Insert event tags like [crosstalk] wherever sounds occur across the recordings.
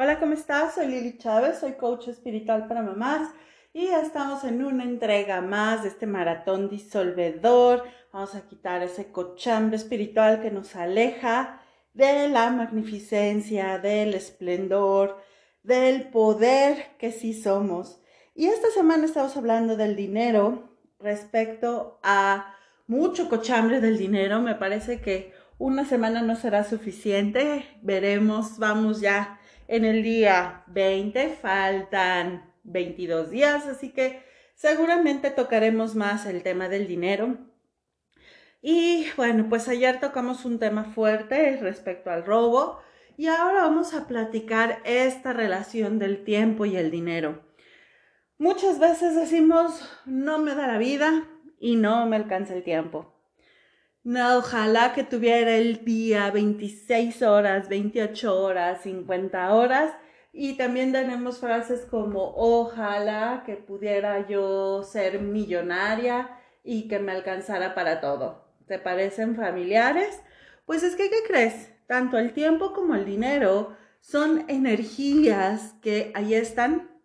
Hola, ¿cómo estás? Soy Lili Chávez, soy coach espiritual para mamás y estamos en una entrega más de este maratón disolvedor. Vamos a quitar ese cochambre espiritual que nos aleja de la magnificencia, del esplendor, del poder que sí somos. Y esta semana estamos hablando del dinero respecto a mucho cochambre del dinero. Me parece que una semana no será suficiente. Veremos, vamos ya en el día 20, faltan 22 días, así que seguramente tocaremos más el tema del dinero. Y bueno, pues ayer tocamos un tema fuerte respecto al robo y ahora vamos a platicar esta relación del tiempo y el dinero. Muchas veces decimos, no me da la vida y no me alcanza el tiempo. No, ojalá que tuviera el día 26 horas, 28 horas, 50 horas. Y también tenemos frases como ojalá que pudiera yo ser millonaria y que me alcanzara para todo. ¿Te parecen familiares? Pues es que, ¿qué crees? Tanto el tiempo como el dinero son energías que ahí están.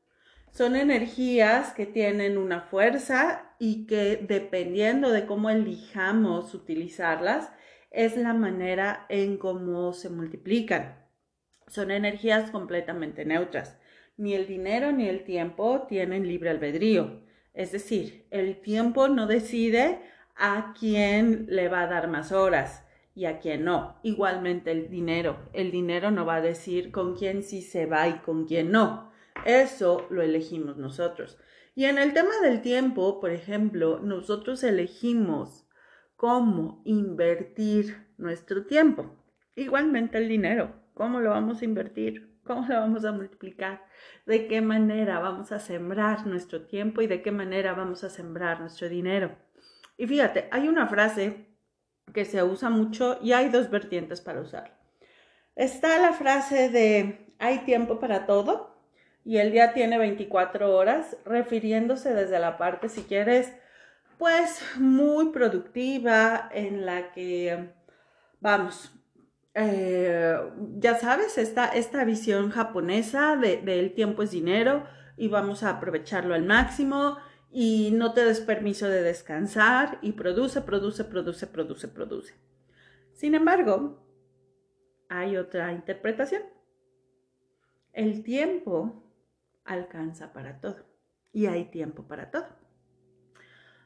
Son energías que tienen una fuerza y que dependiendo de cómo elijamos utilizarlas, es la manera en cómo se multiplican. Son energías completamente neutras. Ni el dinero ni el tiempo tienen libre albedrío. Es decir, el tiempo no decide a quién le va a dar más horas y a quién no. Igualmente el dinero. El dinero no va a decir con quién sí se va y con quién no. Eso lo elegimos nosotros. Y en el tema del tiempo, por ejemplo, nosotros elegimos cómo invertir nuestro tiempo. Igualmente el dinero, cómo lo vamos a invertir, cómo lo vamos a multiplicar, de qué manera vamos a sembrar nuestro tiempo y de qué manera vamos a sembrar nuestro dinero. Y fíjate, hay una frase que se usa mucho y hay dos vertientes para usar. Está la frase de hay tiempo para todo y el día tiene 24 horas, refiriéndose desde la parte, si quieres, pues muy productiva, en la que, vamos, eh, ya sabes, esta, esta visión japonesa de, el tiempo es dinero y vamos a aprovecharlo al máximo y no te des permiso de descansar y produce, produce, produce, produce, produce. Sin embargo, hay otra interpretación. El tiempo alcanza para todo y hay tiempo para todo.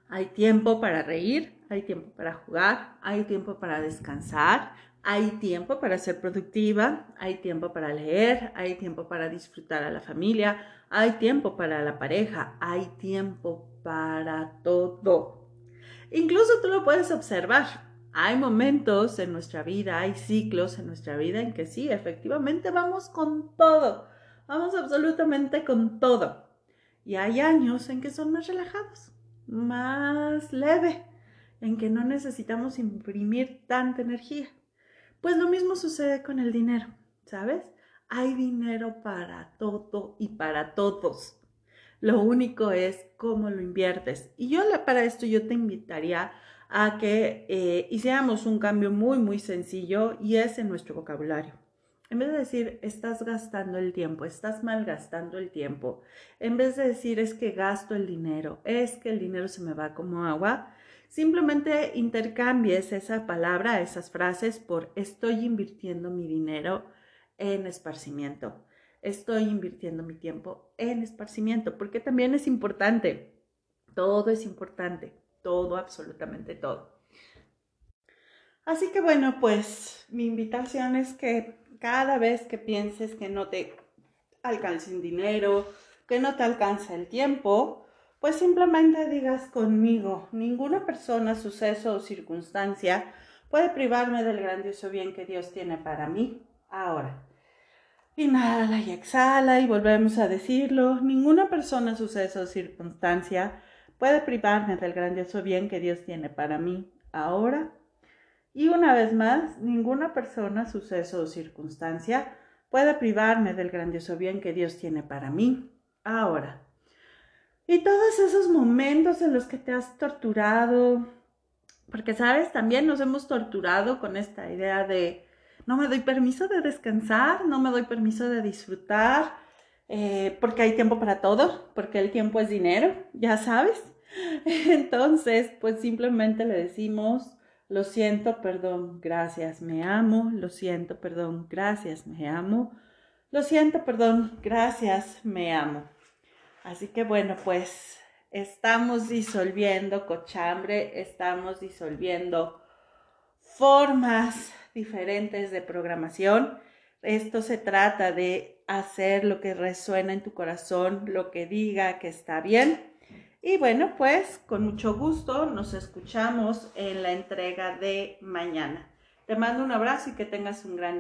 Hay tiempo para reír, hay tiempo para jugar, hay tiempo para descansar, hay tiempo para ser productiva, hay tiempo para leer, hay tiempo para disfrutar a la familia, hay tiempo para la pareja, hay tiempo para todo. Incluso tú lo puedes observar. Hay momentos en nuestra vida, hay ciclos en nuestra vida en que sí, efectivamente vamos con todo Vamos absolutamente con todo. Y hay años en que son más relajados, más leve, en que no necesitamos imprimir tanta energía. Pues lo mismo sucede con el dinero, ¿sabes? Hay dinero para todo y para todos. Lo único es cómo lo inviertes. Y yo para esto yo te invitaría a que eh, hiciéramos un cambio muy, muy sencillo y es en nuestro vocabulario. En vez de decir, estás gastando el tiempo, estás malgastando el tiempo, en vez de decir, es que gasto el dinero, es que el dinero se me va como agua, simplemente intercambies esa palabra, esas frases por estoy invirtiendo mi dinero en esparcimiento, estoy invirtiendo mi tiempo en esparcimiento, porque también es importante, todo es importante, todo, absolutamente todo. Así que bueno, pues mi invitación es que cada vez que pienses que no te alcanza el dinero, que no te alcanza el tiempo, pues simplemente digas conmigo, ninguna persona, suceso o circunstancia puede privarme del grandioso bien que Dios tiene para mí ahora. Inhala y exhala y volvemos a decirlo, ninguna persona, suceso o circunstancia puede privarme del grandioso bien que Dios tiene para mí ahora y una vez más, ninguna persona, suceso o circunstancia puede privarme del grandioso bien que Dios tiene para mí ahora. Y todos esos momentos en los que te has torturado, porque sabes, también nos hemos torturado con esta idea de no me doy permiso de descansar, no me doy permiso de disfrutar, eh, porque hay tiempo para todo, porque el tiempo es dinero, ya sabes. [laughs] Entonces, pues simplemente le decimos, lo siento, perdón, gracias, me amo, lo siento, perdón, gracias, me amo, lo siento, perdón, gracias, me amo. Así que bueno, pues estamos disolviendo cochambre, estamos disolviendo formas diferentes de programación. Esto se trata de hacer lo que resuena en tu corazón, lo que diga que está bien. Y bueno, pues con mucho gusto nos escuchamos en la entrega de mañana. Te mando un abrazo y que tengas un gran